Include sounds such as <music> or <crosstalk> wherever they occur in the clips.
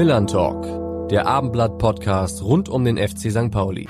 Millern Talk, der Abendblatt-Podcast rund um den FC St. Pauli.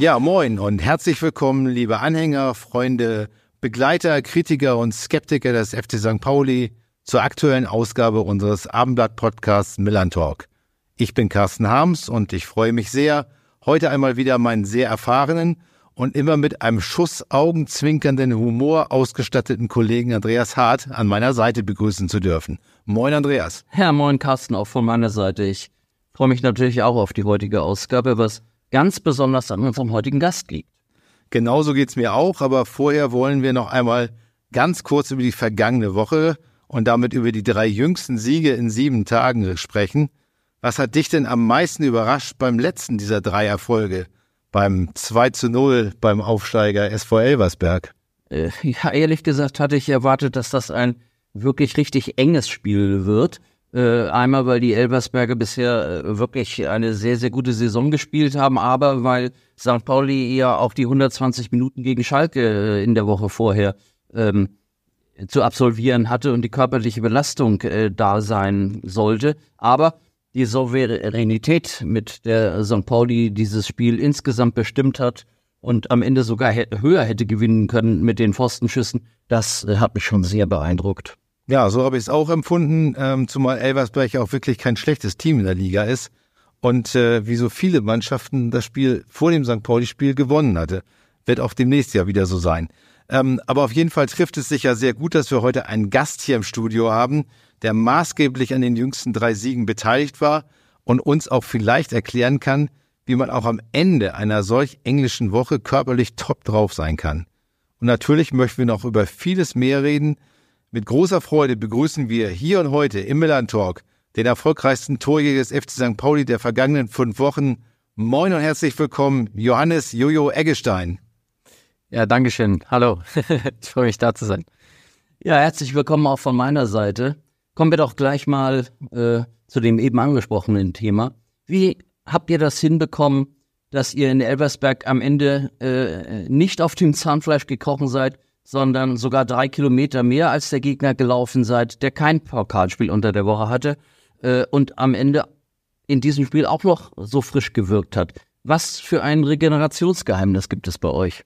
Ja, moin und herzlich willkommen, liebe Anhänger, Freunde, Begleiter, Kritiker und Skeptiker des FC St. Pauli zur aktuellen Ausgabe unseres Abendblatt-Podcasts Millern Talk. Ich bin Carsten Harms und ich freue mich sehr, heute einmal wieder meinen sehr erfahrenen und immer mit einem Schuss augenzwinkernden Humor ausgestatteten Kollegen Andreas Hart an meiner Seite begrüßen zu dürfen. Moin Andreas. Ja, moin Carsten, auch von meiner Seite. Ich freue mich natürlich auch auf die heutige Ausgabe, was ganz besonders an unserem heutigen Gast liegt. Genauso geht's mir auch, aber vorher wollen wir noch einmal ganz kurz über die vergangene Woche und damit über die drei jüngsten Siege in sieben Tagen sprechen. Was hat dich denn am meisten überrascht beim letzten dieser drei Erfolge? Beim 2 zu 0 beim Aufsteiger SV Elversberg? Äh, ja, ehrlich gesagt hatte ich erwartet, dass das ein wirklich richtig enges Spiel wird. Äh, einmal, weil die Elversberger bisher äh, wirklich eine sehr, sehr gute Saison gespielt haben, aber weil St. Pauli ja auch die 120 Minuten gegen Schalke in der Woche vorher ähm, zu absolvieren hatte und die körperliche Belastung äh, da sein sollte. Aber die Souveränität, mit der St. Pauli dieses Spiel insgesamt bestimmt hat und am Ende sogar höher hätte gewinnen können mit den Pfostenschüssen, das äh, hat mich schon sehr beeindruckt. Ja, so habe ich es auch empfunden, ähm, zumal Elversberg auch wirklich kein schlechtes Team in der Liga ist und äh, wie so viele Mannschaften das Spiel vor dem St. Pauli-Spiel gewonnen hatte. Wird auch demnächst ja wieder so sein. Ähm, aber auf jeden Fall trifft es sich ja sehr gut, dass wir heute einen Gast hier im Studio haben, der maßgeblich an den jüngsten drei Siegen beteiligt war und uns auch vielleicht erklären kann, wie man auch am Ende einer solch englischen Woche körperlich top drauf sein kann. Und natürlich möchten wir noch über vieles mehr reden. Mit großer Freude begrüßen wir hier und heute im Milan Talk den erfolgreichsten Torjäger des FC St. Pauli der vergangenen fünf Wochen. Moin und herzlich willkommen, Johannes Jojo Eggestein. Ja, Dankeschön. Hallo. <laughs> ich freue mich da zu sein. Ja, herzlich willkommen auch von meiner Seite. Kommen wir doch gleich mal äh, zu dem eben angesprochenen Thema. Wie habt ihr das hinbekommen, dass ihr in Elversberg am Ende äh, nicht auf dem Zahnfleisch gekrochen seid, sondern sogar drei Kilometer mehr als der Gegner gelaufen seid, der kein Pokalspiel unter der Woche hatte äh, und am Ende in diesem Spiel auch noch so frisch gewirkt hat? Was für ein Regenerationsgeheimnis gibt es bei euch?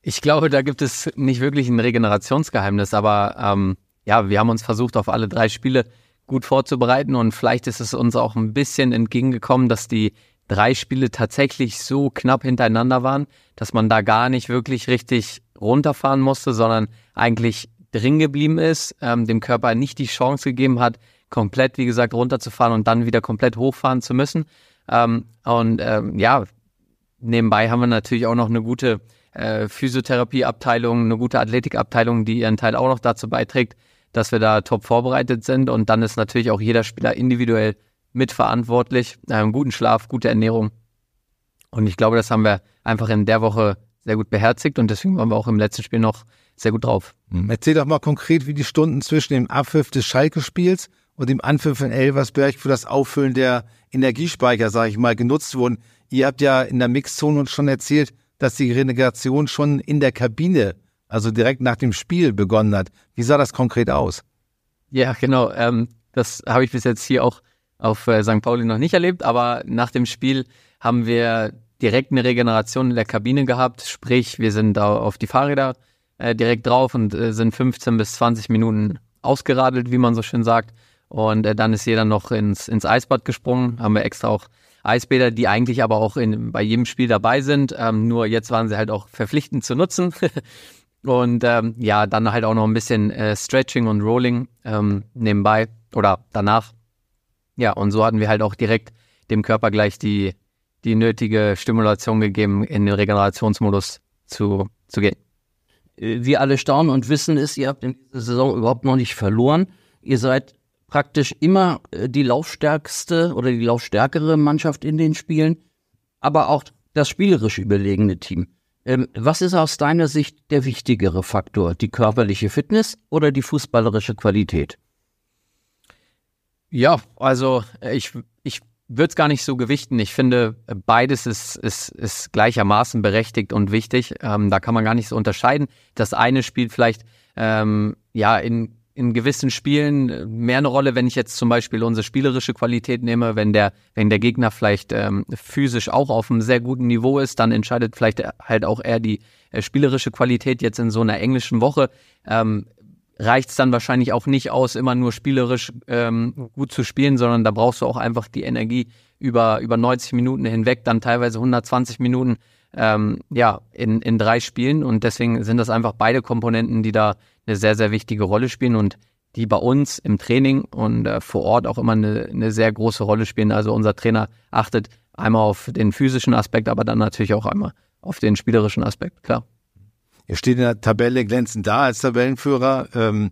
Ich glaube, da gibt es nicht wirklich ein Regenerationsgeheimnis, aber ähm, ja, wir haben uns versucht, auf alle drei Spiele gut vorzubereiten und vielleicht ist es uns auch ein bisschen entgegengekommen, dass die drei Spiele tatsächlich so knapp hintereinander waren, dass man da gar nicht wirklich richtig runterfahren musste, sondern eigentlich drin geblieben ist, ähm, dem Körper nicht die Chance gegeben hat, komplett, wie gesagt, runterzufahren und dann wieder komplett hochfahren zu müssen. Ähm, und ähm, ja, nebenbei haben wir natürlich auch noch eine gute äh, Physiotherapieabteilung, eine gute Athletikabteilung, die ihren Teil auch noch dazu beiträgt, dass wir da top vorbereitet sind. Und dann ist natürlich auch jeder Spieler individuell mitverantwortlich. Ähm, guten Schlaf, gute Ernährung. Und ich glaube, das haben wir einfach in der Woche sehr gut beherzigt und deswegen waren wir auch im letzten Spiel noch sehr gut drauf. Mhm. Erzähl doch mal konkret, wie die Stunden zwischen dem Abpfiff des Schalke-Spiels und dem Anpfiff in Elversberg für das Auffüllen der Energiespeicher, sage ich mal, genutzt wurden. Ihr habt ja in der Mixzone uns schon erzählt, dass die Relegation schon in der Kabine also direkt nach dem Spiel begonnen hat. Wie sah das konkret aus? Ja, genau. Ähm, das habe ich bis jetzt hier auch auf äh, St. Pauli noch nicht erlebt, aber nach dem Spiel haben wir direkt eine Regeneration in der Kabine gehabt. Sprich, wir sind da auf die Fahrräder äh, direkt drauf und äh, sind 15 bis 20 Minuten ausgeradelt, wie man so schön sagt. Und äh, dann ist jeder noch ins, ins Eisbad gesprungen. Haben wir extra auch Eisbäder, die eigentlich aber auch in, bei jedem Spiel dabei sind. Ähm, nur jetzt waren sie halt auch verpflichtend zu nutzen. <laughs> Und ähm, ja, dann halt auch noch ein bisschen äh, Stretching und Rolling ähm, nebenbei oder danach. Ja, und so hatten wir halt auch direkt dem Körper gleich die, die nötige Stimulation gegeben, in den Regenerationsmodus zu, zu gehen. Äh, wir alle staunen und wissen es, ihr habt in dieser Saison überhaupt noch nicht verloren. Ihr seid praktisch immer äh, die laufstärkste oder die laufstärkere Mannschaft in den Spielen, aber auch das spielerisch überlegene Team. Ähm, was ist aus deiner Sicht der wichtigere Faktor? Die körperliche Fitness oder die fußballerische Qualität? Ja, also ich, ich würde es gar nicht so gewichten. Ich finde, beides ist, ist, ist gleichermaßen berechtigt und wichtig. Ähm, da kann man gar nicht so unterscheiden. Das eine spielt vielleicht ähm, ja in, in gewissen Spielen mehr eine Rolle, wenn ich jetzt zum Beispiel unsere spielerische Qualität nehme, wenn der, wenn der Gegner vielleicht ähm, physisch auch auf einem sehr guten Niveau ist, dann entscheidet vielleicht halt auch eher die äh, spielerische Qualität jetzt in so einer englischen Woche. Ähm, reicht es dann wahrscheinlich auch nicht aus, immer nur spielerisch ähm, gut zu spielen, sondern da brauchst du auch einfach die Energie über, über 90 Minuten hinweg, dann teilweise 120 Minuten ähm, ja, in, in drei Spielen. Und deswegen sind das einfach beide Komponenten, die da eine sehr, sehr wichtige Rolle spielen und die bei uns im Training und äh, vor Ort auch immer eine, eine sehr große Rolle spielen. Also unser Trainer achtet einmal auf den physischen Aspekt, aber dann natürlich auch einmal auf den spielerischen Aspekt, klar. Ihr steht in der Tabelle glänzend da als Tabellenführer, ähm,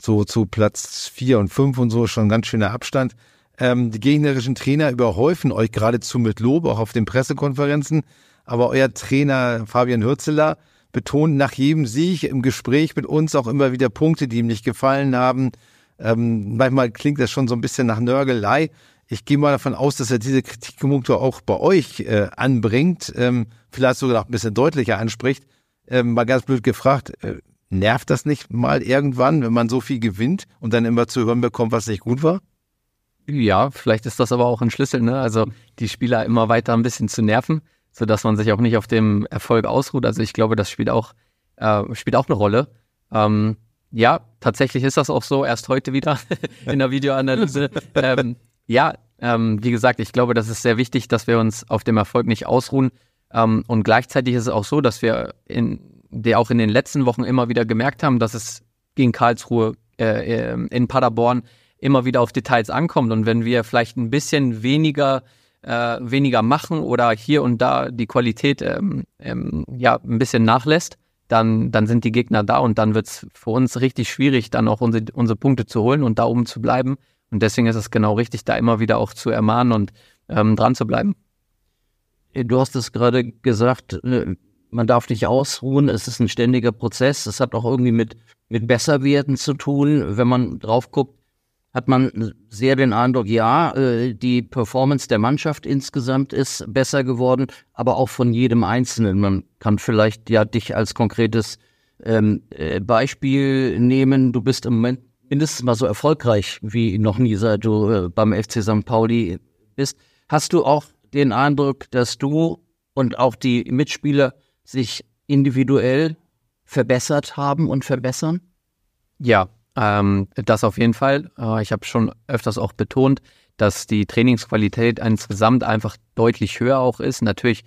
so zu Platz vier und fünf und so schon ganz schöner Abstand. Ähm, die gegnerischen Trainer überhäufen euch geradezu mit Lob, auch auf den Pressekonferenzen. Aber euer Trainer Fabian Hürzeler betont nach jedem Sieg im Gespräch mit uns auch immer wieder Punkte, die ihm nicht gefallen haben. Ähm, manchmal klingt das schon so ein bisschen nach Nörgelei. Ich gehe mal davon aus, dass er diese Kritikpunkte auch bei euch äh, anbringt, ähm, vielleicht sogar noch ein bisschen deutlicher anspricht äh, mal ganz blöd gefragt, äh, nervt das nicht mal irgendwann, wenn man so viel gewinnt und dann immer zu hören bekommt, was nicht gut war? Ja, vielleicht ist das aber auch ein Schlüssel, ne? Also die Spieler immer weiter ein bisschen zu nerven, sodass man sich auch nicht auf dem Erfolg ausruht. Also ich glaube, das spielt auch, äh, spielt auch eine Rolle. Ähm, ja, tatsächlich ist das auch so, erst heute wieder <laughs> in der Videoanalyse. <laughs> ähm, ja, ähm, wie gesagt, ich glaube, das ist sehr wichtig, dass wir uns auf dem Erfolg nicht ausruhen, ähm, und gleichzeitig ist es auch so, dass wir in der auch in den letzten Wochen immer wieder gemerkt haben, dass es gegen Karlsruhe äh, äh, in Paderborn immer wieder auf Details ankommt. Und wenn wir vielleicht ein bisschen weniger äh, weniger machen oder hier und da die Qualität ähm, ähm, ja ein bisschen nachlässt, dann, dann sind die Gegner da und dann wird es für uns richtig schwierig, dann auch unsere, unsere Punkte zu holen und da oben zu bleiben. Und deswegen ist es genau richtig, da immer wieder auch zu ermahnen und ähm, dran zu bleiben. Du hast es gerade gesagt, äh, man darf nicht ausruhen, es ist ein ständiger Prozess. Es hat auch irgendwie mit, mit Besserwerden zu tun. Wenn man drauf guckt, hat man sehr den Eindruck, ja, äh, die Performance der Mannschaft insgesamt ist besser geworden, aber auch von jedem Einzelnen. Man kann vielleicht ja dich als konkretes ähm, äh, Beispiel nehmen. Du bist im Moment mindestens mal so erfolgreich wie noch nie, seit du beim FC St. Pauli bist. Hast du auch den Eindruck, dass du und auch die Mitspieler sich individuell verbessert haben und verbessern? Ja, ähm, das auf jeden Fall. Äh, ich habe schon öfters auch betont, dass die Trainingsqualität insgesamt einfach deutlich höher auch ist. Natürlich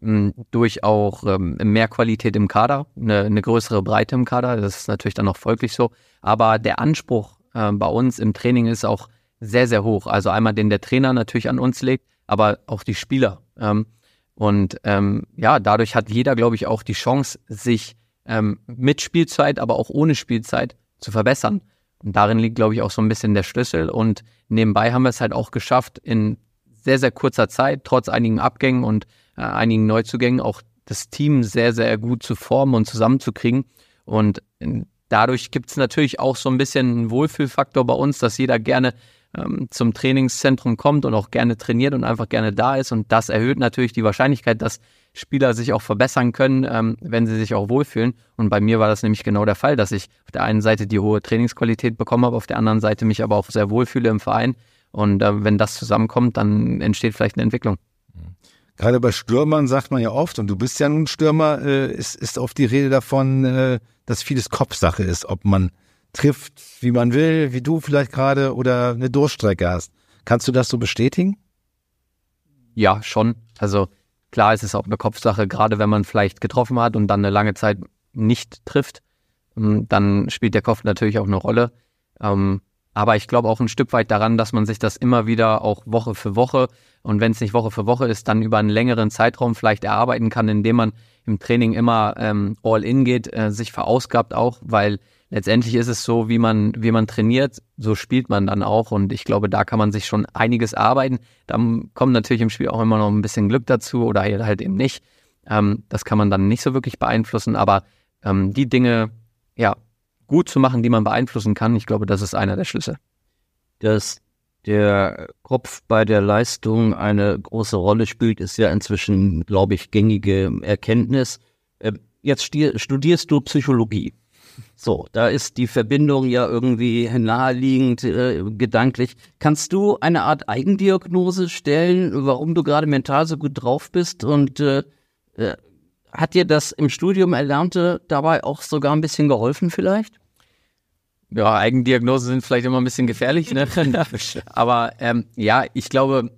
mh, durch auch ähm, mehr Qualität im Kader, eine, eine, größere Breite im Kader. Das ist natürlich dann auch folglich so. Aber der Anspruch äh, bei uns im Training ist auch sehr, sehr hoch. Also einmal, den der Trainer natürlich an uns legt, aber auch die Spieler. Ähm, und ähm, ja, dadurch hat jeder, glaube ich, auch die Chance, sich ähm, mit Spielzeit, aber auch ohne Spielzeit zu verbessern. Und darin liegt, glaube ich, auch so ein bisschen der Schlüssel. Und nebenbei haben wir es halt auch geschafft, in sehr, sehr kurzer Zeit, trotz einigen Abgängen und äh, einigen Neuzugängen, auch das Team sehr, sehr gut zu formen und zusammenzukriegen. Und äh, dadurch gibt es natürlich auch so ein bisschen einen Wohlfühlfaktor bei uns, dass jeder gerne ähm, zum Trainingszentrum kommt und auch gerne trainiert und einfach gerne da ist. Und das erhöht natürlich die Wahrscheinlichkeit, dass Spieler sich auch verbessern können, ähm, wenn sie sich auch wohlfühlen. Und bei mir war das nämlich genau der Fall, dass ich auf der einen Seite die hohe Trainingsqualität bekommen habe, auf der anderen Seite mich aber auch sehr wohlfühle im Verein. Und äh, wenn das zusammenkommt, dann entsteht vielleicht eine Entwicklung. Gerade bei Stürmern sagt man ja oft, und du bist ja nun Stürmer, äh, ist, ist oft die Rede davon, äh, dass vieles Kopfsache ist, ob man trifft, wie man will, wie du vielleicht gerade oder eine Durchstrecke hast. Kannst du das so bestätigen? Ja, schon. Also klar ist es auch eine Kopfsache, gerade wenn man vielleicht getroffen hat und dann eine lange Zeit nicht trifft, ähm, dann spielt der Kopf natürlich auch eine Rolle. Ähm, aber ich glaube auch ein Stück weit daran, dass man sich das immer wieder auch Woche für Woche und wenn es nicht Woche für Woche ist, dann über einen längeren Zeitraum vielleicht erarbeiten kann, indem man im Training immer ähm, all in geht, äh, sich verausgabt auch, weil letztendlich ist es so, wie man, wie man trainiert, so spielt man dann auch. Und ich glaube, da kann man sich schon einiges arbeiten. Dann kommt natürlich im Spiel auch immer noch ein bisschen Glück dazu oder halt eben nicht. Ähm, das kann man dann nicht so wirklich beeinflussen. Aber ähm, die Dinge, ja, gut zu machen, die man beeinflussen kann, ich glaube, das ist einer der Schlüssel. Das der Kopf bei der Leistung eine große Rolle spielt, ist ja inzwischen, glaube ich, gängige Erkenntnis. Äh, jetzt studierst du Psychologie. So, da ist die Verbindung ja irgendwie naheliegend, äh, gedanklich. Kannst du eine Art Eigendiagnose stellen, warum du gerade mental so gut drauf bist? Und äh, äh, hat dir das im Studium Erlernte dabei auch sogar ein bisschen geholfen vielleicht? Ja, Eigendiagnose sind vielleicht immer ein bisschen gefährlich, ne? <laughs> Aber ähm, ja, ich glaube,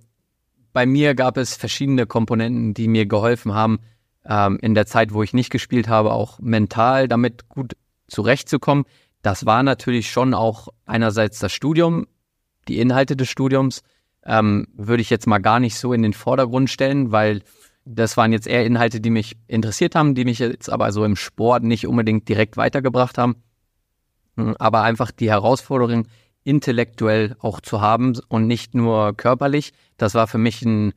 bei mir gab es verschiedene Komponenten, die mir geholfen haben, ähm, in der Zeit, wo ich nicht gespielt habe, auch mental damit gut zurechtzukommen. Das war natürlich schon auch einerseits das Studium, die Inhalte des Studiums, ähm, würde ich jetzt mal gar nicht so in den Vordergrund stellen, weil das waren jetzt eher Inhalte, die mich interessiert haben, die mich jetzt aber so im Sport nicht unbedingt direkt weitergebracht haben. Hm, aber einfach die Herausforderung, intellektuell auch zu haben und nicht nur körperlich, das war für mich ein,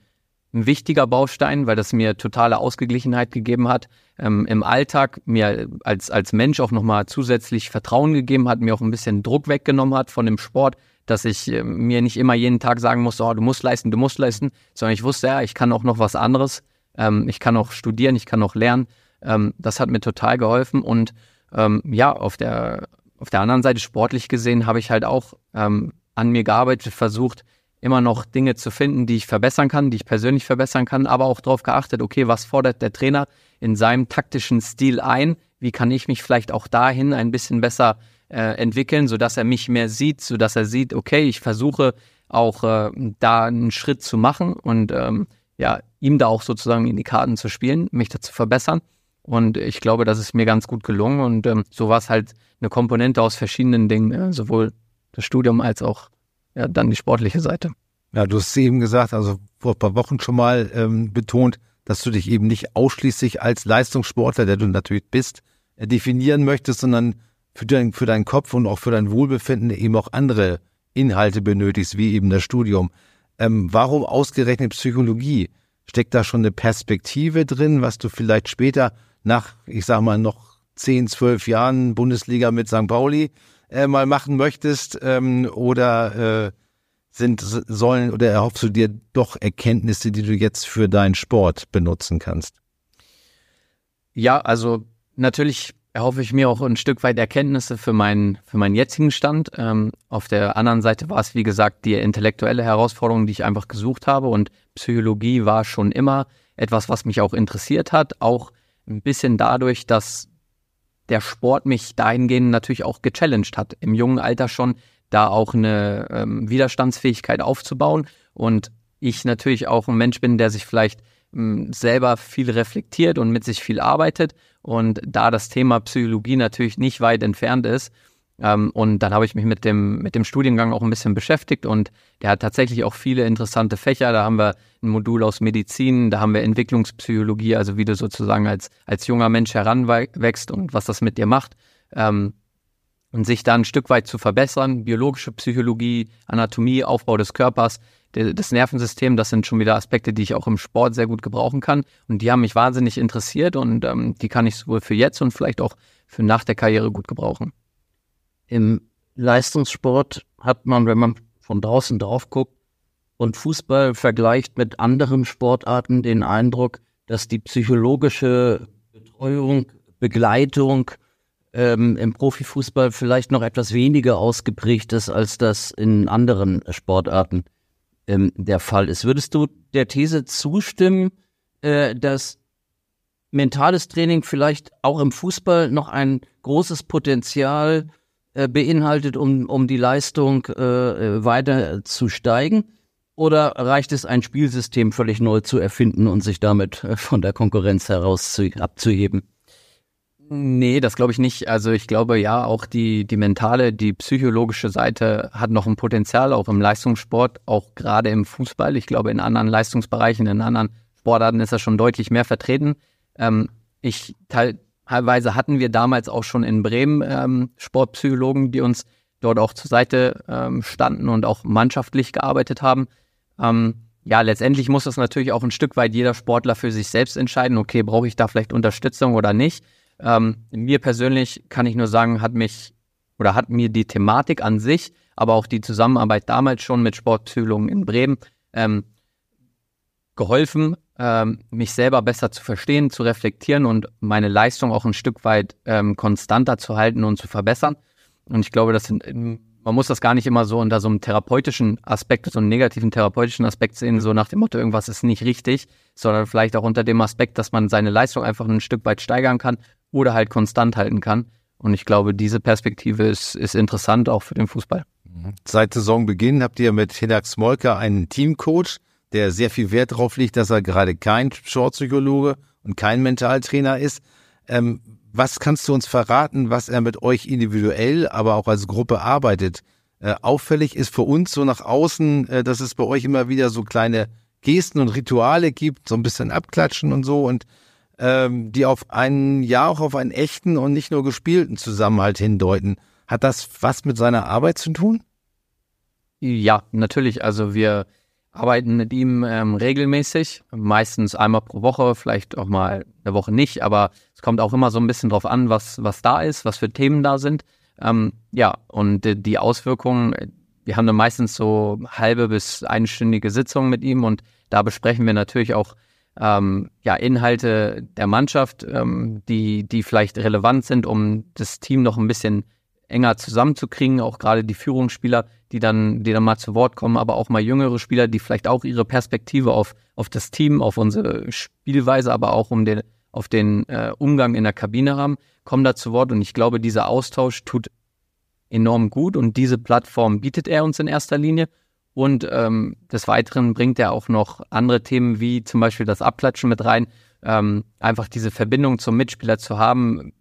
ein wichtiger Baustein, weil das mir totale Ausgeglichenheit gegeben hat. Ähm, Im Alltag mir als, als Mensch auch nochmal zusätzlich Vertrauen gegeben hat, mir auch ein bisschen Druck weggenommen hat von dem Sport, dass ich äh, mir nicht immer jeden Tag sagen muss, oh, du musst leisten, du musst leisten, sondern ich wusste, ja, ich kann auch noch was anderes. Ähm, ich kann auch studieren, ich kann auch lernen. Ähm, das hat mir total geholfen und ähm, ja, auf der auf der anderen Seite sportlich gesehen habe ich halt auch ähm, an mir gearbeitet, versucht immer noch Dinge zu finden, die ich verbessern kann, die ich persönlich verbessern kann, aber auch darauf geachtet, okay, was fordert der Trainer in seinem taktischen Stil ein? Wie kann ich mich vielleicht auch dahin ein bisschen besser äh, entwickeln, sodass er mich mehr sieht, sodass er sieht, okay, ich versuche auch äh, da einen Schritt zu machen und ähm, ja, ihm da auch sozusagen in die Karten zu spielen, mich da zu verbessern. Und ich glaube, das ist mir ganz gut gelungen. Und ähm, so war es halt eine Komponente aus verschiedenen Dingen, ja, sowohl das Studium als auch ja, dann die sportliche Seite. Ja, du hast eben gesagt, also vor ein paar Wochen schon mal ähm, betont, dass du dich eben nicht ausschließlich als Leistungssportler, der du natürlich bist, äh, definieren möchtest, sondern für, dein, für deinen Kopf und auch für dein Wohlbefinden eben auch andere Inhalte benötigst, wie eben das Studium. Ähm, warum ausgerechnet Psychologie? Steckt da schon eine Perspektive drin, was du vielleicht später nach, ich sag mal, noch 10, 12 Jahren Bundesliga mit St. Pauli äh, mal machen möchtest? Ähm, oder äh, sind, sollen oder erhoffst du dir doch Erkenntnisse, die du jetzt für deinen Sport benutzen kannst? Ja, also natürlich erhoffe ich mir auch ein Stück weit Erkenntnisse für meinen, für meinen jetzigen Stand. Ähm, auf der anderen Seite war es, wie gesagt, die intellektuelle Herausforderung, die ich einfach gesucht habe. Und Psychologie war schon immer etwas, was mich auch interessiert hat. Auch ein bisschen dadurch, dass der Sport mich dahingehend natürlich auch gechallenged hat. Im jungen Alter schon da auch eine ähm, Widerstandsfähigkeit aufzubauen. Und ich natürlich auch ein Mensch bin, der sich vielleicht ähm, selber viel reflektiert und mit sich viel arbeitet. Und da das Thema Psychologie natürlich nicht weit entfernt ist, ähm, und dann habe ich mich mit dem, mit dem Studiengang auch ein bisschen beschäftigt und der hat tatsächlich auch viele interessante Fächer. Da haben wir ein Modul aus Medizin, da haben wir Entwicklungspsychologie, also wie du sozusagen als, als junger Mensch heranwächst und was das mit dir macht. Ähm, und sich da ein Stück weit zu verbessern. Biologische Psychologie, Anatomie, Aufbau des Körpers, das Nervensystem, das sind schon wieder Aspekte, die ich auch im Sport sehr gut gebrauchen kann. Und die haben mich wahnsinnig interessiert und ähm, die kann ich sowohl für jetzt und vielleicht auch für nach der Karriere gut gebrauchen. Im Leistungssport hat man, wenn man von draußen drauf guckt und Fußball vergleicht mit anderen Sportarten, den Eindruck, dass die psychologische Betreuung, Begleitung ähm, im Profifußball vielleicht noch etwas weniger ausgeprägt ist, als das in anderen Sportarten ähm, der Fall ist. Würdest du der These zustimmen, äh, dass mentales Training vielleicht auch im Fußball noch ein großes Potenzial äh, beinhaltet, um, um die Leistung äh, weiter zu steigen? Oder reicht es, ein Spielsystem völlig neu zu erfinden und sich damit äh, von der Konkurrenz heraus zu, abzuheben? Nee, das glaube ich nicht. Also ich glaube ja, auch die, die mentale, die psychologische Seite hat noch ein Potenzial, auch im Leistungssport, auch gerade im Fußball. Ich glaube, in anderen Leistungsbereichen, in anderen Sportarten ist das schon deutlich mehr vertreten. Ähm, ich teilweise hatten wir damals auch schon in Bremen ähm, Sportpsychologen, die uns dort auch zur Seite ähm, standen und auch mannschaftlich gearbeitet haben. Ähm, ja, letztendlich muss das natürlich auch ein Stück weit jeder Sportler für sich selbst entscheiden, okay, brauche ich da vielleicht Unterstützung oder nicht. Ähm, mir persönlich kann ich nur sagen, hat mich oder hat mir die Thematik an sich aber auch die Zusammenarbeit damals schon mit Sportpsychologen in Bremen ähm, geholfen, ähm, mich selber besser zu verstehen, zu reflektieren und meine Leistung auch ein Stück weit ähm, konstanter zu halten und zu verbessern. Und ich glaube, das sind, man muss das gar nicht immer so unter so einem therapeutischen Aspekt, so einem negativen therapeutischen Aspekt sehen, so nach dem Motto, irgendwas ist nicht richtig, sondern vielleicht auch unter dem Aspekt, dass man seine Leistung einfach ein Stück weit steigern kann oder halt konstant halten kann. Und ich glaube, diese Perspektive ist, ist interessant auch für den Fußball. Seit Saisonbeginn habt ihr mit Hinak Smolka einen Teamcoach, der sehr viel Wert darauf legt, dass er gerade kein Sportpsychologe und kein Mentaltrainer ist. Ähm, was kannst du uns verraten, was er mit euch individuell, aber auch als Gruppe arbeitet? Äh, auffällig ist für uns so nach außen, äh, dass es bei euch immer wieder so kleine Gesten und Rituale gibt, so ein bisschen abklatschen und so und ähm, die auf einen, ja auch auf einen echten und nicht nur gespielten Zusammenhalt hindeuten. Hat das was mit seiner Arbeit zu tun? Ja, natürlich. Also wir arbeiten mit ihm ähm, regelmäßig, meistens einmal pro Woche, vielleicht auch mal eine Woche nicht, aber es kommt auch immer so ein bisschen drauf an, was, was da ist, was für Themen da sind. Ähm, ja, und die, die Auswirkungen, wir haben dann meistens so halbe bis einstündige Sitzungen mit ihm und da besprechen wir natürlich auch ähm, ja, Inhalte der Mannschaft, ähm, die, die vielleicht relevant sind, um das Team noch ein bisschen enger zusammenzukriegen, auch gerade die Führungsspieler, die dann, die dann mal zu Wort kommen, aber auch mal jüngere Spieler, die vielleicht auch ihre Perspektive auf, auf das Team, auf unsere Spielweise, aber auch um den, auf den äh, Umgang in der Kabine haben, kommen da zu Wort und ich glaube, dieser Austausch tut enorm gut und diese Plattform bietet er uns in erster Linie. Und ähm, des Weiteren bringt er auch noch andere Themen wie zum Beispiel das Abklatschen mit rein. Ähm, einfach diese Verbindung zum Mitspieler zu haben,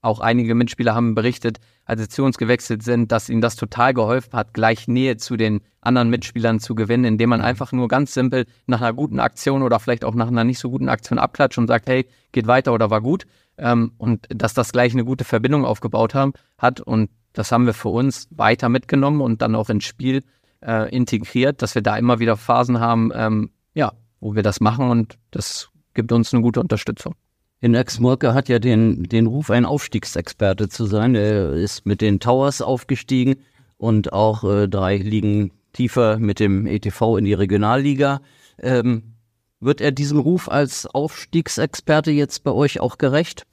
auch einige Mitspieler haben berichtet, als sie zu uns gewechselt sind, dass ihnen das total geholfen hat, gleich Nähe zu den anderen Mitspielern zu gewinnen, indem man einfach nur ganz simpel nach einer guten Aktion oder vielleicht auch nach einer nicht so guten Aktion abklatscht und sagt, hey, geht weiter oder war gut. Ähm, und dass das gleich eine gute Verbindung aufgebaut haben, hat. Und das haben wir für uns weiter mitgenommen und dann auch ins Spiel äh, integriert, dass wir da immer wieder Phasen haben, ähm, ja, wo wir das machen und das gibt uns eine gute Unterstützung. Hinex Murke hat ja den, den Ruf, ein Aufstiegsexperte zu sein. Er ist mit den Towers aufgestiegen und auch äh, drei Ligen tiefer mit dem ETV in die Regionalliga. Ähm, wird er diesem Ruf als Aufstiegsexperte jetzt bei euch auch gerecht?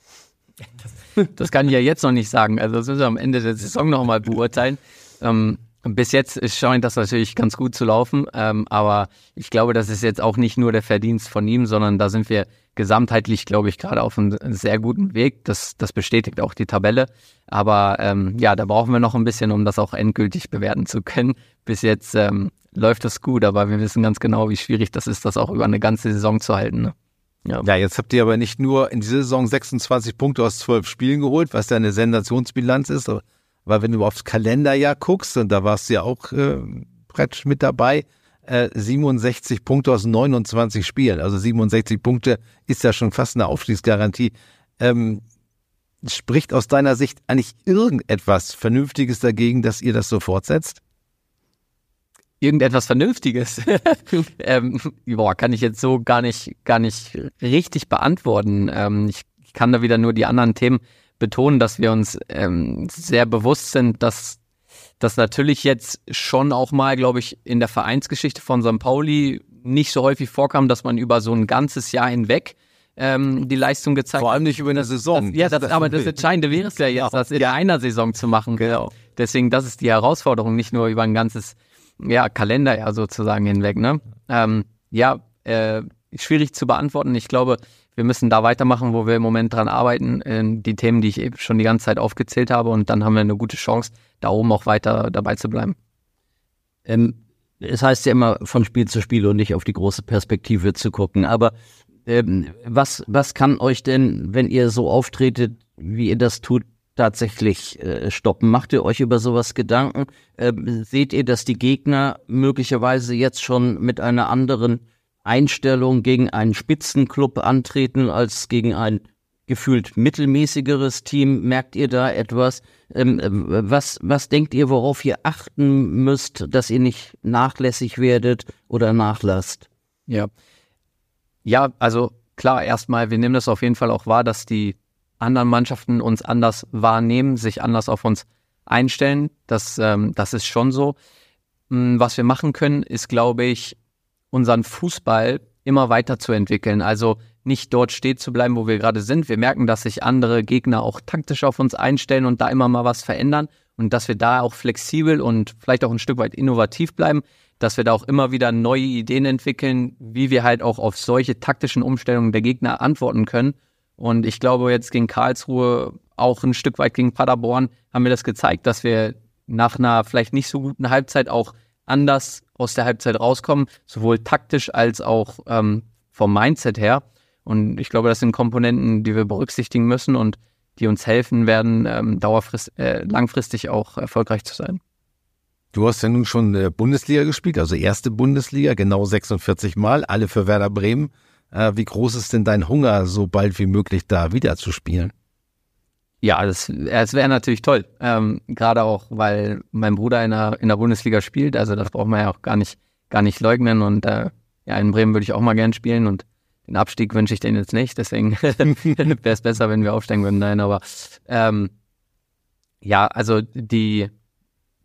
Das, das kann ich ja jetzt noch nicht sagen. Also das müssen wir am Ende der Saison noch mal beurteilen. Ähm, bis jetzt scheint das natürlich ganz gut zu laufen, ähm, aber ich glaube, das ist jetzt auch nicht nur der Verdienst von ihm, sondern da sind wir gesamtheitlich, glaube ich, gerade auf einem sehr guten Weg. Das, das bestätigt auch die Tabelle. Aber ähm, ja, da brauchen wir noch ein bisschen, um das auch endgültig bewerten zu können. Bis jetzt ähm, läuft das gut, aber wir wissen ganz genau, wie schwierig das ist, das auch über eine ganze Saison zu halten. Ne? Ja. ja, jetzt habt ihr aber nicht nur in dieser Saison 26 Punkte aus 12 Spielen geholt, was ja eine Sensationsbilanz ist, weil wenn du aufs Kalenderjahr guckst, und da warst du ja auch äh, Brett mit dabei, äh, 67 Punkte aus 29 Spielen. Also 67 Punkte ist ja schon fast eine Aufstiegsgarantie. Ähm, spricht aus deiner Sicht eigentlich irgendetwas Vernünftiges dagegen, dass ihr das so fortsetzt? Irgendetwas Vernünftiges? <laughs> ähm, boah, kann ich jetzt so gar nicht, gar nicht richtig beantworten. Ähm, ich, ich kann da wieder nur die anderen Themen betonen, dass wir uns ähm, sehr bewusst sind, dass das natürlich jetzt schon auch mal, glaube ich, in der Vereinsgeschichte von St. Pauli nicht so häufig vorkam, dass man über so ein ganzes Jahr hinweg ähm, die Leistung gezeigt hat. Vor allem nicht über eine Saison. Das, ja, das, aber das Entscheidende wäre es ja jetzt, das in ja. einer Saison zu machen. Genau. Deswegen, das ist die Herausforderung, nicht nur über ein ganzes ja, Kalenderjahr sozusagen hinweg. Ne? Ähm, ja, äh, schwierig zu beantworten. Ich glaube, wir müssen da weitermachen, wo wir im Moment dran arbeiten, die Themen, die ich eben schon die ganze Zeit aufgezählt habe. Und dann haben wir eine gute Chance, da oben auch weiter dabei zu bleiben. Ähm, es heißt ja immer von Spiel zu Spiel und nicht auf die große Perspektive zu gucken. Aber ähm, was, was kann euch denn, wenn ihr so auftretet, wie ihr das tut, tatsächlich äh, stoppen? Macht ihr euch über sowas Gedanken? Ähm, seht ihr, dass die Gegner möglicherweise jetzt schon mit einer anderen Einstellung gegen einen Spitzenclub antreten als gegen ein gefühlt mittelmäßigeres Team. Merkt ihr da etwas? Ähm, ähm, was, was denkt ihr, worauf ihr achten müsst, dass ihr nicht nachlässig werdet oder nachlasst? Ja. Ja, also klar, erstmal, wir nehmen das auf jeden Fall auch wahr, dass die anderen Mannschaften uns anders wahrnehmen, sich anders auf uns einstellen. Das, ähm, das ist schon so. Hm, was wir machen können, ist, glaube ich, unseren Fußball immer weiter zu entwickeln. Also nicht dort stehen zu bleiben, wo wir gerade sind. Wir merken, dass sich andere Gegner auch taktisch auf uns einstellen und da immer mal was verändern und dass wir da auch flexibel und vielleicht auch ein Stück weit innovativ bleiben, dass wir da auch immer wieder neue Ideen entwickeln, wie wir halt auch auf solche taktischen Umstellungen der Gegner antworten können. Und ich glaube, jetzt gegen Karlsruhe, auch ein Stück weit gegen Paderborn, haben wir das gezeigt, dass wir nach einer vielleicht nicht so guten Halbzeit auch anders aus der Halbzeit rauskommen, sowohl taktisch als auch ähm, vom Mindset her. Und ich glaube, das sind Komponenten, die wir berücksichtigen müssen und die uns helfen werden, ähm, äh, langfristig auch erfolgreich zu sein. Du hast ja nun schon äh, Bundesliga gespielt, also erste Bundesliga, genau 46 Mal, alle für Werder Bremen. Äh, wie groß ist denn dein Hunger, so bald wie möglich da wieder zu spielen? Ja, das, es wäre natürlich toll. Ähm, Gerade auch, weil mein Bruder in der, in der Bundesliga spielt. Also das braucht man ja auch gar nicht, gar nicht leugnen. Und äh, ja, in Bremen würde ich auch mal gern spielen. Und den Abstieg wünsche ich denen jetzt nicht. Deswegen <laughs> wäre es besser, wenn wir aufsteigen würden. Nein, aber ähm, ja, also die,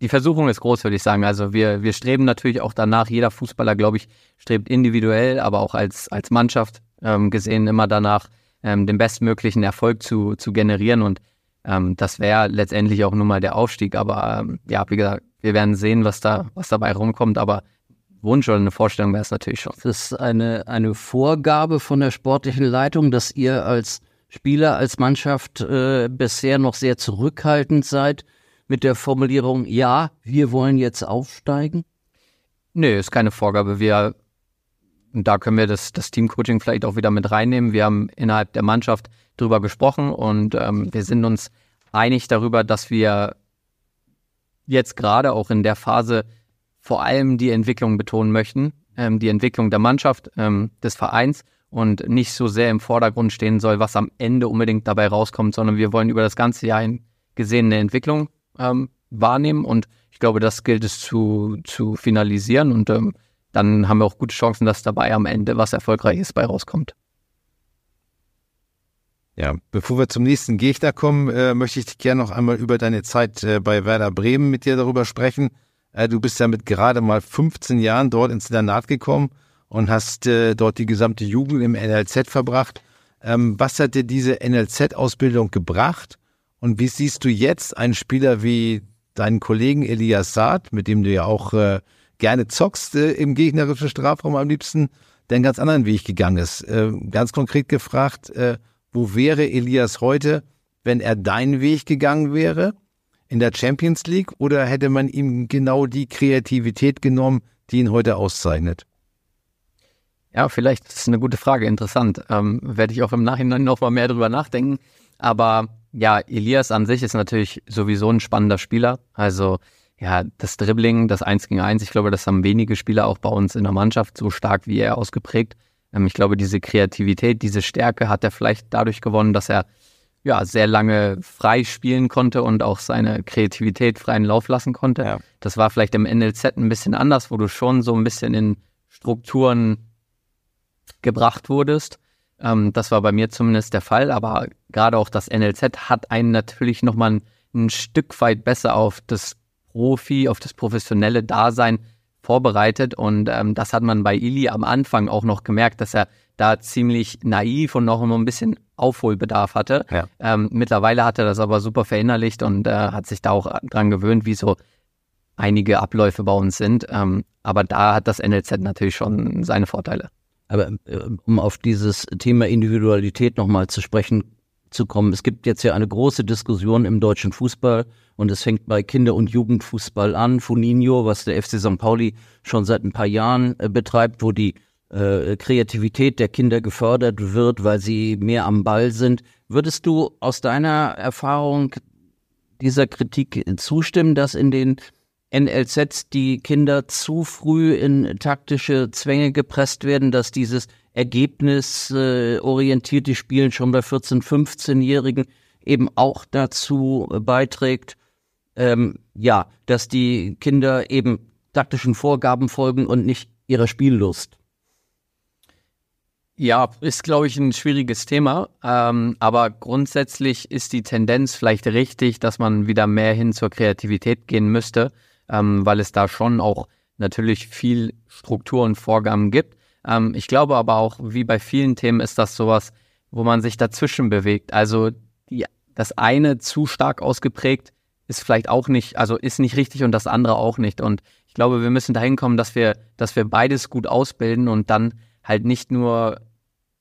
die Versuchung ist groß, würde ich sagen. Also wir, wir streben natürlich auch danach, jeder Fußballer, glaube ich, strebt individuell, aber auch als, als Mannschaft ähm, gesehen immer danach, ähm, den bestmöglichen Erfolg zu, zu generieren. Und ähm, das wäre letztendlich auch nur mal der Aufstieg. Aber ähm, ja, wie gesagt, wir werden sehen, was da, was dabei rumkommt. Aber Wunsch oder eine Vorstellung wäre es natürlich schon. Das ist eine, eine Vorgabe von der sportlichen Leitung, dass ihr als Spieler, als Mannschaft äh, bisher noch sehr zurückhaltend seid mit der Formulierung, ja, wir wollen jetzt aufsteigen? Nee, ist keine Vorgabe. Wir und da können wir das, das Teamcoaching vielleicht auch wieder mit reinnehmen. Wir haben innerhalb der Mannschaft drüber gesprochen und ähm, wir sind uns einig darüber, dass wir jetzt gerade auch in der Phase vor allem die Entwicklung betonen möchten, ähm, die Entwicklung der Mannschaft, ähm, des Vereins und nicht so sehr im Vordergrund stehen soll, was am Ende unbedingt dabei rauskommt, sondern wir wollen über das ganze Jahr hin gesehen eine Entwicklung ähm, wahrnehmen und ich glaube, das gilt es zu, zu finalisieren und ähm, dann haben wir auch gute Chancen, dass dabei am Ende was Erfolgreiches bei rauskommt. Ja, bevor wir zum nächsten Gegner kommen, äh, möchte ich gerne noch einmal über deine Zeit äh, bei Werder Bremen mit dir darüber sprechen. Äh, du bist ja mit gerade mal 15 Jahren dort ins Internat gekommen und hast äh, dort die gesamte Jugend im NLZ verbracht. Ähm, was hat dir diese NLZ-Ausbildung gebracht? Und wie siehst du jetzt einen Spieler wie deinen Kollegen Elias Saad, mit dem du ja auch äh, gerne zockst äh, im gegnerischen Strafraum am liebsten, der einen ganz anderen Weg gegangen ist. Äh, ganz konkret gefragt, äh, wo wäre Elias heute, wenn er deinen Weg gegangen wäre? In der Champions League oder hätte man ihm genau die Kreativität genommen, die ihn heute auszeichnet? Ja, vielleicht das ist eine gute Frage, interessant. Ähm, Werde ich auch im Nachhinein noch mal mehr drüber nachdenken. Aber ja, Elias an sich ist natürlich sowieso ein spannender Spieler. Also ja, das Dribbling, das Eins gegen Eins, ich glaube, das haben wenige Spieler auch bei uns in der Mannschaft so stark wie er ausgeprägt. Ähm, ich glaube, diese Kreativität, diese Stärke hat er vielleicht dadurch gewonnen, dass er ja sehr lange frei spielen konnte und auch seine Kreativität freien Lauf lassen konnte. Ja. Das war vielleicht im NLZ ein bisschen anders, wo du schon so ein bisschen in Strukturen gebracht wurdest. Ähm, das war bei mir zumindest der Fall, aber gerade auch das NLZ hat einen natürlich nochmal ein, ein Stück weit besser auf das Profi, auf das professionelle Dasein vorbereitet. Und ähm, das hat man bei Ili am Anfang auch noch gemerkt, dass er da ziemlich naiv und noch immer ein bisschen Aufholbedarf hatte. Ja. Ähm, mittlerweile hat er das aber super verinnerlicht und äh, hat sich da auch dran gewöhnt, wie so einige Abläufe bei uns sind. Ähm, aber da hat das NLZ natürlich schon seine Vorteile. Aber äh, um auf dieses Thema Individualität nochmal zu sprechen zu kommen. Es gibt jetzt ja eine große Diskussion im deutschen Fußball und es fängt bei Kinder- und Jugendfußball an. Funinho, was der FC St. Pauli schon seit ein paar Jahren äh, betreibt, wo die äh, Kreativität der Kinder gefördert wird, weil sie mehr am Ball sind. Würdest du aus deiner Erfahrung dieser Kritik zustimmen, dass in den NLZs die Kinder zu früh in taktische Zwänge gepresst werden, dass dieses ergebnisorientierte Spielen schon bei 14-, 15-Jährigen eben auch dazu beiträgt, ähm, ja, dass die Kinder eben taktischen Vorgaben folgen und nicht ihrer Spiellust. Ja, ist, glaube ich, ein schwieriges Thema. Ähm, aber grundsätzlich ist die Tendenz vielleicht richtig, dass man wieder mehr hin zur Kreativität gehen müsste, ähm, weil es da schon auch natürlich viel Struktur und Vorgaben gibt. Ähm, ich glaube aber auch, wie bei vielen Themen, ist das sowas, wo man sich dazwischen bewegt. Also die, das eine zu stark ausgeprägt ist vielleicht auch nicht, also ist nicht richtig und das andere auch nicht. Und ich glaube, wir müssen dahin kommen, dass wir, dass wir beides gut ausbilden und dann halt nicht nur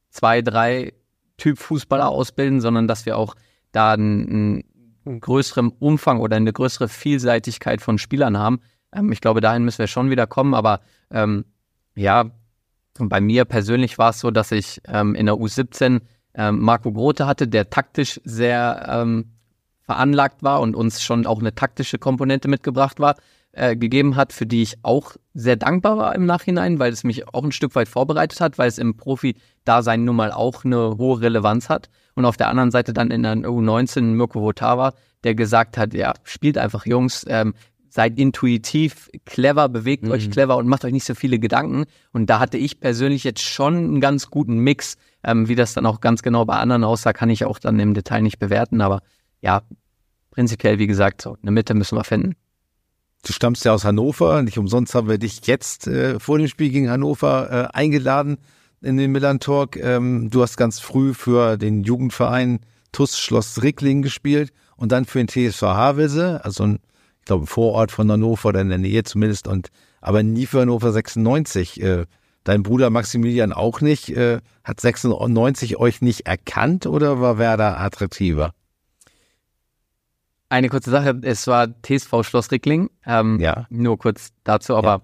zwei, drei Typ Fußballer ausbilden, sondern dass wir auch da einen, einen größeren Umfang oder eine größere Vielseitigkeit von Spielern haben. Ähm, ich glaube, dahin müssen wir schon wieder kommen, aber ähm, ja, bei mir persönlich war es so, dass ich ähm, in der U17 ähm, Marco Grote hatte, der taktisch sehr ähm, veranlagt war und uns schon auch eine taktische Komponente mitgebracht war äh, gegeben hat, für die ich auch sehr dankbar war im Nachhinein, weil es mich auch ein Stück weit vorbereitet hat, weil es im Profi-Dasein nun mal auch eine hohe Relevanz hat. Und auf der anderen Seite dann in der U19 Mirko Votava, der gesagt hat, ja, spielt einfach Jungs, ähm, seid intuitiv, clever, bewegt mhm. euch clever und macht euch nicht so viele Gedanken. Und da hatte ich persönlich jetzt schon einen ganz guten Mix. Ähm, wie das dann auch ganz genau bei anderen aussah, kann ich auch dann im Detail nicht bewerten. Aber ja, prinzipiell, wie gesagt, so eine Mitte müssen wir finden. Du stammst ja aus Hannover. Nicht umsonst haben wir dich jetzt äh, vor dem Spiel gegen Hannover äh, eingeladen in den Milan Talk. Ähm, du hast ganz früh für den Jugendverein TUS Schloss Rickling gespielt und dann für den TSV Havelse, also ein, ich glaube, ein Vorort von Hannover oder in der Nähe zumindest, und aber nie für Hannover 96. Äh, dein Bruder Maximilian auch nicht. Äh, hat 96 euch nicht erkannt oder war Werder attraktiver? Eine kurze Sache, es war TSV Schloss Rickling. Ähm, ja. Nur kurz dazu, aber ja.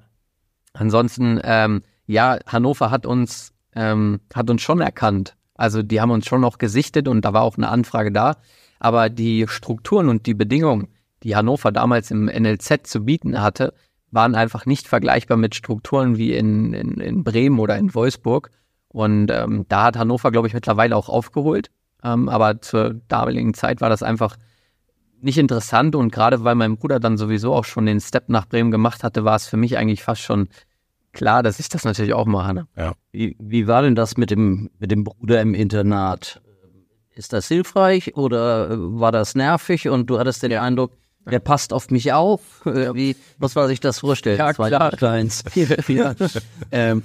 ansonsten, ähm, ja, Hannover hat uns, ähm, hat uns schon erkannt. Also die haben uns schon noch gesichtet und da war auch eine Anfrage da. Aber die Strukturen und die Bedingungen, die Hannover damals im NLZ zu bieten hatte, waren einfach nicht vergleichbar mit Strukturen wie in, in, in Bremen oder in Wolfsburg. Und ähm, da hat Hannover, glaube ich, mittlerweile auch aufgeholt. Ähm, aber zur damaligen Zeit war das einfach nicht interessant und gerade weil mein Bruder dann sowieso auch schon den Step nach Bremen gemacht hatte, war es für mich eigentlich fast schon klar, dass ich das natürlich auch mache. Ne? Ja. Wie, wie war denn das mit dem, mit dem Bruder im Internat? Ist das hilfreich oder war das nervig und du hattest den Eindruck, der passt auf mich auf. Äh, wie muss man sich das vorstellen? Ja, Zwei klar. Kleins. ja. <laughs> Ähm,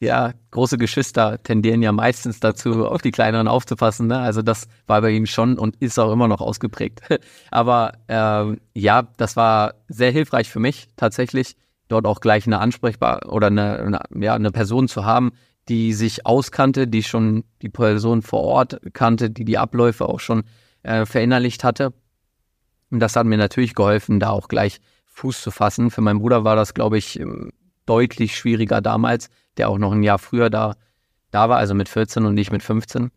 ja, große Geschwister tendieren ja meistens dazu, auf die kleineren aufzupassen. Ne? Also das war bei ihm schon und ist auch immer noch ausgeprägt. <laughs> Aber ähm, ja, das war sehr hilfreich für mich tatsächlich, dort auch gleich eine ansprechbar oder eine, eine, ja, eine Person zu haben, die sich auskannte, die schon die Person vor Ort kannte, die die Abläufe auch schon äh, verinnerlicht hatte und das hat mir natürlich geholfen, da auch gleich Fuß zu fassen. Für meinen Bruder war das, glaube ich, ähm, deutlich schwieriger damals, der auch noch ein Jahr früher da, da war, also mit 14 und nicht mit 15.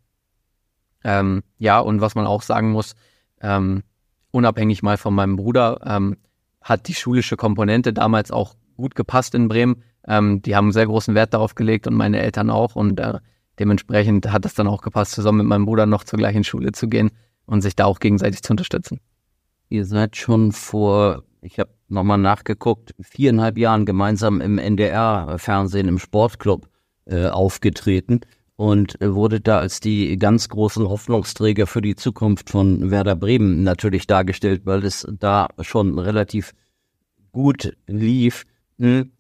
Ähm, ja, und was man auch sagen muss, ähm, unabhängig mal von meinem Bruder, ähm, hat die schulische Komponente damals auch gut gepasst in Bremen. Ähm, die haben sehr großen Wert darauf gelegt und meine Eltern auch. Und äh, dementsprechend hat es dann auch gepasst, zusammen mit meinem Bruder noch zur gleichen Schule zu gehen und sich da auch gegenseitig zu unterstützen. Ihr seid schon vor, ich habe nochmal nachgeguckt, viereinhalb Jahren gemeinsam im NDR-Fernsehen im Sportclub äh, aufgetreten und äh, wurde da als die ganz großen Hoffnungsträger für die Zukunft von Werder Bremen natürlich dargestellt, weil es da schon relativ gut lief. Hm.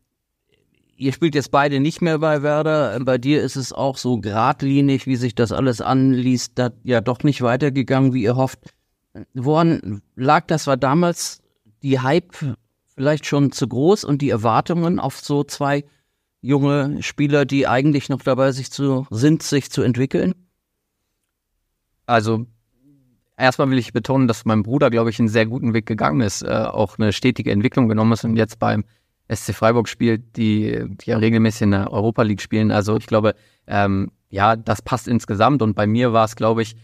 Ihr spielt jetzt beide nicht mehr bei Werder. Bei dir ist es auch so geradlinig, wie sich das alles anliest, da ja doch nicht weitergegangen, wie ihr hofft. Woran lag das? War damals die Hype vielleicht schon zu groß und die Erwartungen auf so zwei junge Spieler, die eigentlich noch dabei sich zu, sind, sich zu entwickeln? Also erstmal will ich betonen, dass mein Bruder, glaube ich, einen sehr guten Weg gegangen ist, äh, auch eine stetige Entwicklung genommen ist und jetzt beim SC Freiburg spielt, die, die ja regelmäßig in der Europa League spielen. Also ich glaube, ähm, ja, das passt insgesamt und bei mir war es, glaube ich,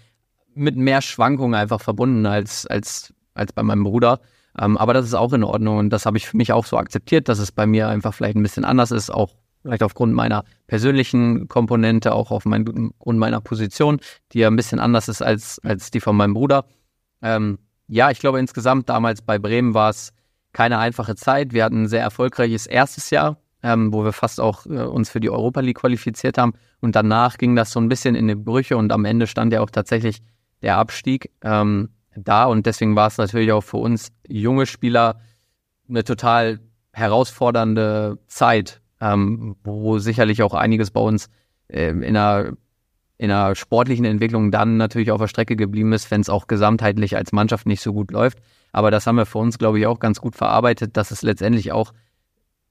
mit mehr Schwankungen einfach verbunden als, als, als bei meinem Bruder. Ähm, aber das ist auch in Ordnung und das habe ich für mich auch so akzeptiert, dass es bei mir einfach vielleicht ein bisschen anders ist, auch vielleicht aufgrund meiner persönlichen Komponente, auch aufgrund meiner Position, die ja ein bisschen anders ist als, als die von meinem Bruder. Ähm, ja, ich glaube insgesamt damals bei Bremen war es keine einfache Zeit. Wir hatten ein sehr erfolgreiches erstes Jahr, ähm, wo wir fast auch äh, uns für die Europa League qualifiziert haben. Und danach ging das so ein bisschen in die Brüche und am Ende stand ja auch tatsächlich der Abstieg ähm, da. Und deswegen war es natürlich auch für uns junge Spieler eine total herausfordernde Zeit, ähm, wo sicherlich auch einiges bei uns äh, in einer in einer sportlichen Entwicklung dann natürlich auf der Strecke geblieben ist, wenn es auch gesamtheitlich als Mannschaft nicht so gut läuft. Aber das haben wir für uns, glaube ich, auch ganz gut verarbeitet, dass es letztendlich auch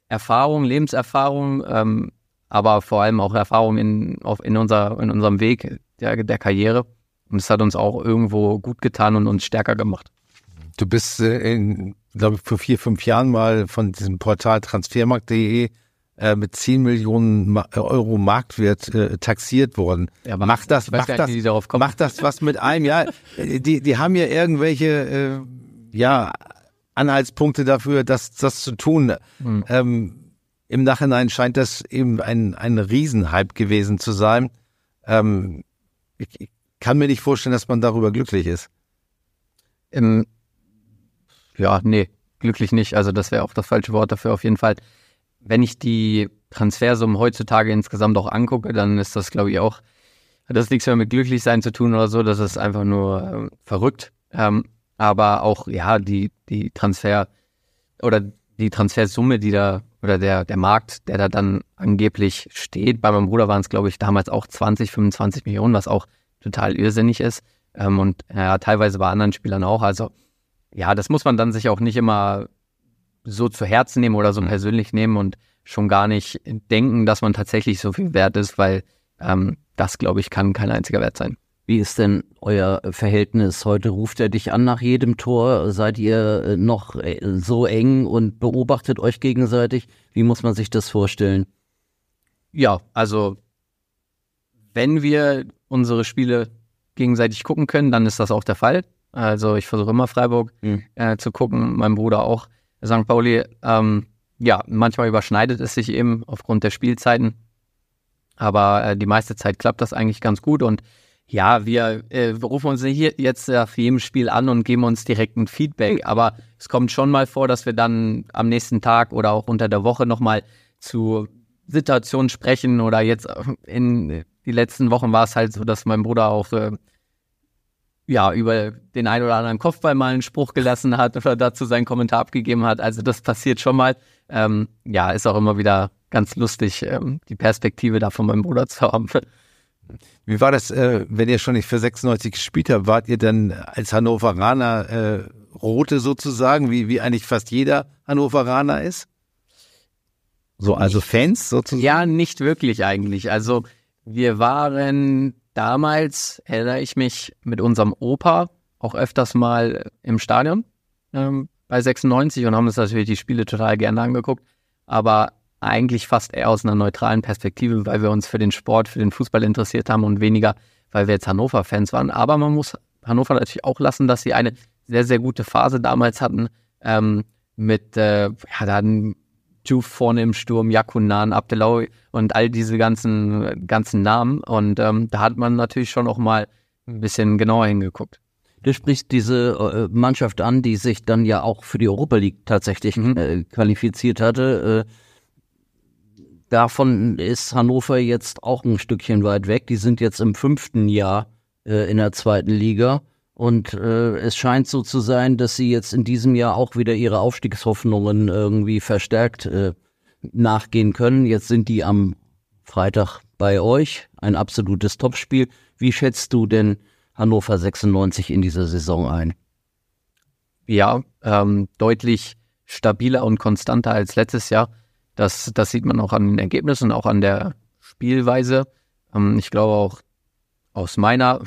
Erfahrung, Lebenserfahrung, ähm, aber vor allem auch Erfahrung in, auf, in, unser, in unserem Weg der, der Karriere. Und es hat uns auch irgendwo gut getan und uns stärker gemacht. Du bist, äh, in, glaube ich, vor vier, fünf Jahren mal von diesem Portal transfermarkt.de äh, mit 10 Millionen Euro Marktwert äh, taxiert worden. Ja, macht das, macht das, macht das was mit einem? Ja, die, die haben ja irgendwelche, äh, ja, Anhaltspunkte dafür, das, das zu tun. Mhm. Ähm, Im Nachhinein scheint das eben ein, ein Riesenhype gewesen zu sein. Ähm, ich kann mir nicht vorstellen, dass man darüber glücklich ist. Ähm, ja, nee, glücklich nicht. Also das wäre auch das falsche Wort dafür auf jeden Fall wenn ich die Transfersummen heutzutage insgesamt auch angucke, dann ist das, glaube ich, auch, hat das nichts mehr mit Glücklichsein zu tun oder so, das ist einfach nur äh, verrückt. Ähm, aber auch, ja, die, die Transfer oder die Transfersumme, die da, oder der, der Markt, der da dann angeblich steht, bei meinem Bruder waren es, glaube ich, damals auch 20, 25 Millionen, was auch total irrsinnig ist. Ähm, und ja, teilweise bei anderen Spielern auch. Also, ja, das muss man dann sich auch nicht immer so zu Herzen nehmen oder so mhm. persönlich nehmen und schon gar nicht denken, dass man tatsächlich so viel wert ist, weil ähm, das, glaube ich, kann kein einziger Wert sein. Wie ist denn euer Verhältnis? Heute ruft er dich an nach jedem Tor. Seid ihr äh, noch äh, so eng und beobachtet euch gegenseitig? Wie muss man sich das vorstellen? Ja, also wenn wir unsere Spiele gegenseitig gucken können, dann ist das auch der Fall. Also ich versuche immer Freiburg mhm. äh, zu gucken, mein Bruder auch. St. Pauli, ähm, ja, manchmal überschneidet es sich eben aufgrund der Spielzeiten. Aber äh, die meiste Zeit klappt das eigentlich ganz gut. Und ja, wir, äh, wir rufen uns hier jetzt nach jedem Spiel an und geben uns direkt ein Feedback. Aber es kommt schon mal vor, dass wir dann am nächsten Tag oder auch unter der Woche nochmal zu Situationen sprechen. Oder jetzt in die letzten Wochen war es halt so, dass mein Bruder auch äh, ja, über den einen oder anderen Kopfball mal einen Spruch gelassen hat oder dazu seinen Kommentar abgegeben hat. Also das passiert schon mal. Ähm, ja, ist auch immer wieder ganz lustig, ähm, die Perspektive da von meinem Bruder <laughs> zu haben. Wie war das, äh, wenn ihr schon nicht für 96 gespielt habt, wart ihr dann als Hannoveraner äh, Rote sozusagen, wie, wie eigentlich fast jeder Hannoveraner ist? So, also Fans sozusagen? Ja, nicht wirklich eigentlich. Also wir waren damals erinnere ich mich mit unserem Opa auch öfters mal im Stadion ähm, bei 96 und haben uns natürlich die Spiele total gerne angeguckt, aber eigentlich fast eher aus einer neutralen Perspektive, weil wir uns für den Sport, für den Fußball interessiert haben und weniger, weil wir jetzt Hannover-Fans waren. Aber man muss Hannover natürlich auch lassen, dass sie eine sehr, sehr gute Phase damals hatten ähm, mit, äh, ja, da hatten Juve vorne im Sturm, Yakunan, Abdelawi und all diese ganzen, ganzen Namen. Und ähm, da hat man natürlich schon auch mal ein bisschen genauer hingeguckt. Du sprichst diese äh, Mannschaft an, die sich dann ja auch für die Europa League tatsächlich mhm. äh, qualifiziert hatte. Äh, davon ist Hannover jetzt auch ein Stückchen weit weg. Die sind jetzt im fünften Jahr äh, in der zweiten Liga. Und äh, es scheint so zu sein, dass sie jetzt in diesem Jahr auch wieder ihre Aufstiegshoffnungen irgendwie verstärkt äh, nachgehen können. Jetzt sind die am Freitag bei euch, ein absolutes Topspiel. Wie schätzt du denn Hannover 96 in dieser Saison ein? Ja, ähm, deutlich stabiler und konstanter als letztes Jahr. Das, das sieht man auch an den Ergebnissen, auch an der Spielweise. Ähm, ich glaube auch aus meiner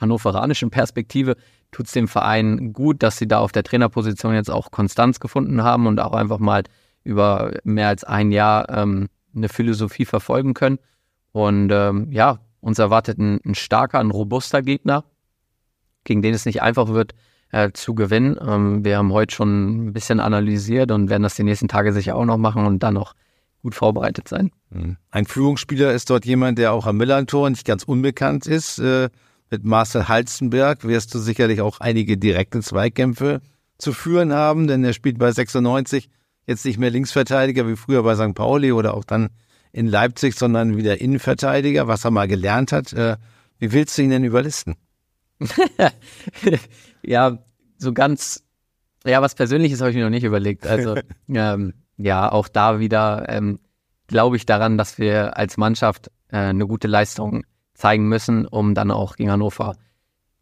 hannoveranischen Perspektive tut es dem Verein gut, dass sie da auf der Trainerposition jetzt auch Konstanz gefunden haben und auch einfach mal über mehr als ein Jahr ähm, eine Philosophie verfolgen können. Und ähm, ja, uns erwartet ein, ein, starker, ein robuster Gegner, gegen den es nicht einfach wird äh, zu gewinnen. Ähm, wir haben heute schon ein bisschen analysiert und werden das die nächsten Tage sicher auch noch machen und dann noch gut vorbereitet sein. Hm. Ein Führungsspieler ist dort jemand, der auch am Millantor nicht ganz unbekannt ist. Äh mit Marcel Halstenberg wirst du sicherlich auch einige direkte Zweikämpfe zu führen haben, denn er spielt bei 96 jetzt nicht mehr Linksverteidiger wie früher bei St. Pauli oder auch dann in Leipzig, sondern wieder Innenverteidiger, was er mal gelernt hat. Äh, wie willst du ihn denn überlisten? <laughs> ja, so ganz, ja, was Persönliches habe ich mir noch nicht überlegt. Also, <laughs> ähm, ja, auch da wieder ähm, glaube ich daran, dass wir als Mannschaft äh, eine gute Leistung zeigen müssen, um dann auch gegen Hannover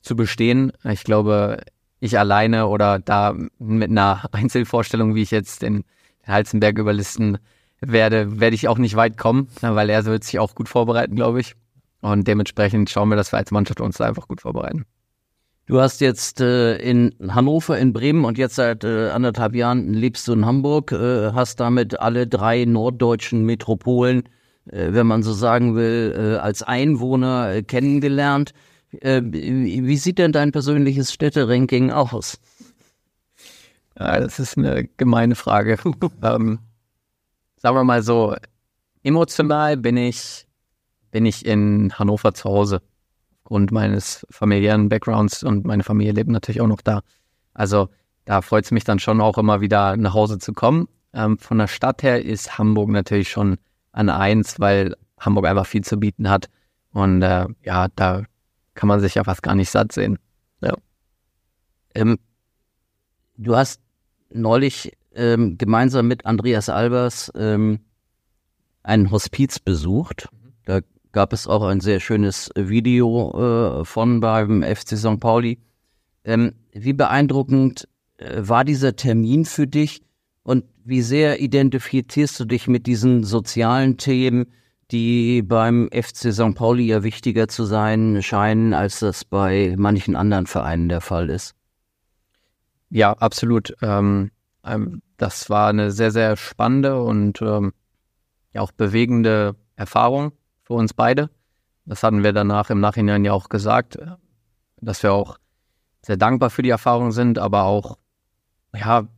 zu bestehen. Ich glaube, ich alleine oder da mit einer <laughs> Einzelvorstellung, wie ich jetzt den, den Halzenberg überlisten werde, werde ich auch nicht weit kommen, weil er wird sich auch gut vorbereiten, glaube ich. Und dementsprechend schauen wir, dass wir als Mannschaft uns da einfach gut vorbereiten. Du hast jetzt äh, in Hannover, in Bremen und jetzt seit äh, anderthalb Jahren lebst du in Hamburg, äh, hast damit alle drei norddeutschen Metropolen, wenn man so sagen will, äh, als Einwohner äh, kennengelernt. Äh, wie sieht denn dein persönliches Städteranking aus? Ja, das ist eine gemeine Frage. <laughs> ähm, sagen wir mal so, emotional bin ich, bin ich in Hannover zu Hause. Aufgrund meines familiären Backgrounds und meine Familie lebt natürlich auch noch da. Also da freut es mich dann schon auch immer wieder nach Hause zu kommen. Ähm, von der Stadt her ist Hamburg natürlich schon an eins, weil Hamburg einfach viel zu bieten hat. Und äh, ja, da kann man sich ja fast gar nicht satt sehen. Ja. Ähm, du hast neulich ähm, gemeinsam mit Andreas Albers ähm, ein Hospiz besucht. Da gab es auch ein sehr schönes Video äh, von beim FC St. Pauli. Ähm, wie beeindruckend äh, war dieser Termin für dich und wie sehr identifizierst du dich mit diesen sozialen Themen, die beim FC St. Pauli ja wichtiger zu sein scheinen, als das bei manchen anderen Vereinen der Fall ist. Ja, absolut. Ähm, ähm, das war eine sehr, sehr spannende und ähm, auch bewegende Erfahrung für uns beide. Das hatten wir danach im Nachhinein ja auch gesagt, dass wir auch sehr dankbar für die Erfahrung sind, aber auch ja,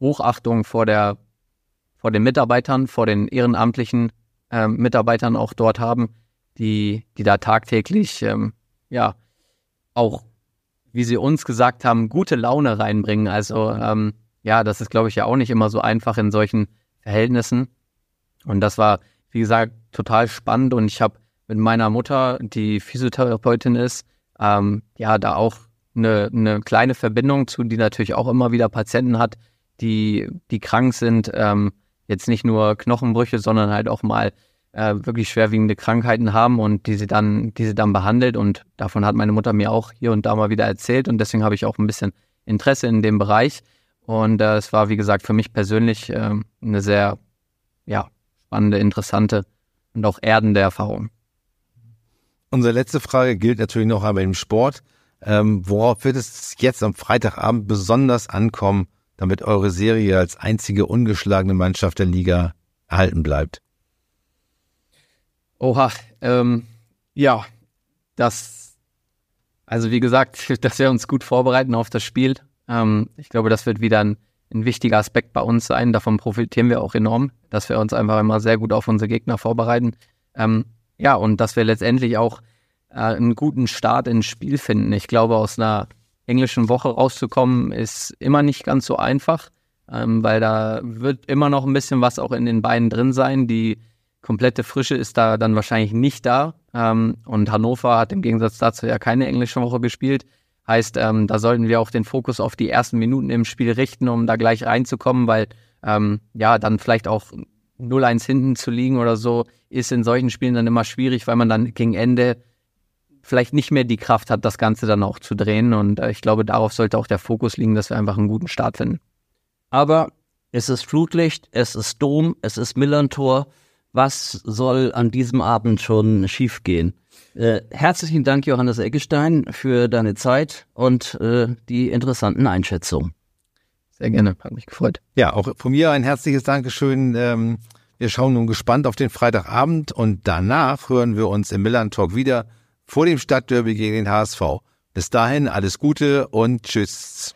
Hochachtung vor der vor den Mitarbeitern, vor den ehrenamtlichen ähm, Mitarbeitern auch dort haben, die, die da tagtäglich, ähm, ja, auch, wie sie uns gesagt haben, gute Laune reinbringen. Also, ähm, ja, das ist, glaube ich, ja auch nicht immer so einfach in solchen Verhältnissen. Und das war, wie gesagt, total spannend. Und ich habe mit meiner Mutter, die Physiotherapeutin ist, ähm, ja, da auch eine, eine kleine Verbindung zu, die natürlich auch immer wieder Patienten hat, die, die krank sind. Ähm, jetzt nicht nur Knochenbrüche, sondern halt auch mal äh, wirklich schwerwiegende Krankheiten haben und die sie dann, die sie dann behandelt. Und davon hat meine Mutter mir auch hier und da mal wieder erzählt. Und deswegen habe ich auch ein bisschen Interesse in dem Bereich. Und äh, es war, wie gesagt, für mich persönlich äh, eine sehr ja, spannende, interessante und auch erdende Erfahrung. Unsere letzte Frage gilt natürlich noch einmal im Sport. Ähm, worauf wird es jetzt am Freitagabend besonders ankommen, damit eure Serie als einzige ungeschlagene Mannschaft der Liga erhalten bleibt? Oha, ähm, ja, das, also wie gesagt, <laughs> dass wir uns gut vorbereiten auf das Spiel. Ähm, ich glaube, das wird wieder ein, ein wichtiger Aspekt bei uns sein. Davon profitieren wir auch enorm, dass wir uns einfach immer sehr gut auf unsere Gegner vorbereiten. Ähm, ja, und dass wir letztendlich auch äh, einen guten Start ins Spiel finden. Ich glaube, aus einer englischen Woche rauszukommen, ist immer nicht ganz so einfach, ähm, weil da wird immer noch ein bisschen was auch in den Beinen drin sein. Die komplette Frische ist da dann wahrscheinlich nicht da. Ähm, und Hannover hat im Gegensatz dazu ja keine englische Woche gespielt. Heißt, ähm, da sollten wir auch den Fokus auf die ersten Minuten im Spiel richten, um da gleich reinzukommen, weil ähm, ja, dann vielleicht auch 0-1 hinten zu liegen oder so, ist in solchen Spielen dann immer schwierig, weil man dann gegen Ende vielleicht nicht mehr die Kraft hat, das Ganze dann auch zu drehen. Und äh, ich glaube, darauf sollte auch der Fokus liegen, dass wir einfach einen guten Start finden. Aber es ist Flutlicht, es ist Dom, es ist Millantor. Was soll an diesem Abend schon schiefgehen? Äh, herzlichen Dank, Johannes Eggestein, für deine Zeit und äh, die interessanten Einschätzungen. Sehr gerne, hat mich gefreut. Ja, auch von mir ein herzliches Dankeschön. Ähm, wir schauen nun gespannt auf den Freitagabend und danach hören wir uns im Millan Talk wieder vor dem Stadtderby gegen den HSV. Bis dahin alles Gute und Tschüss.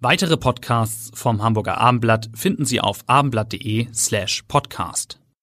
Weitere Podcasts vom Hamburger Abendblatt finden Sie auf abendblatt.de slash podcast.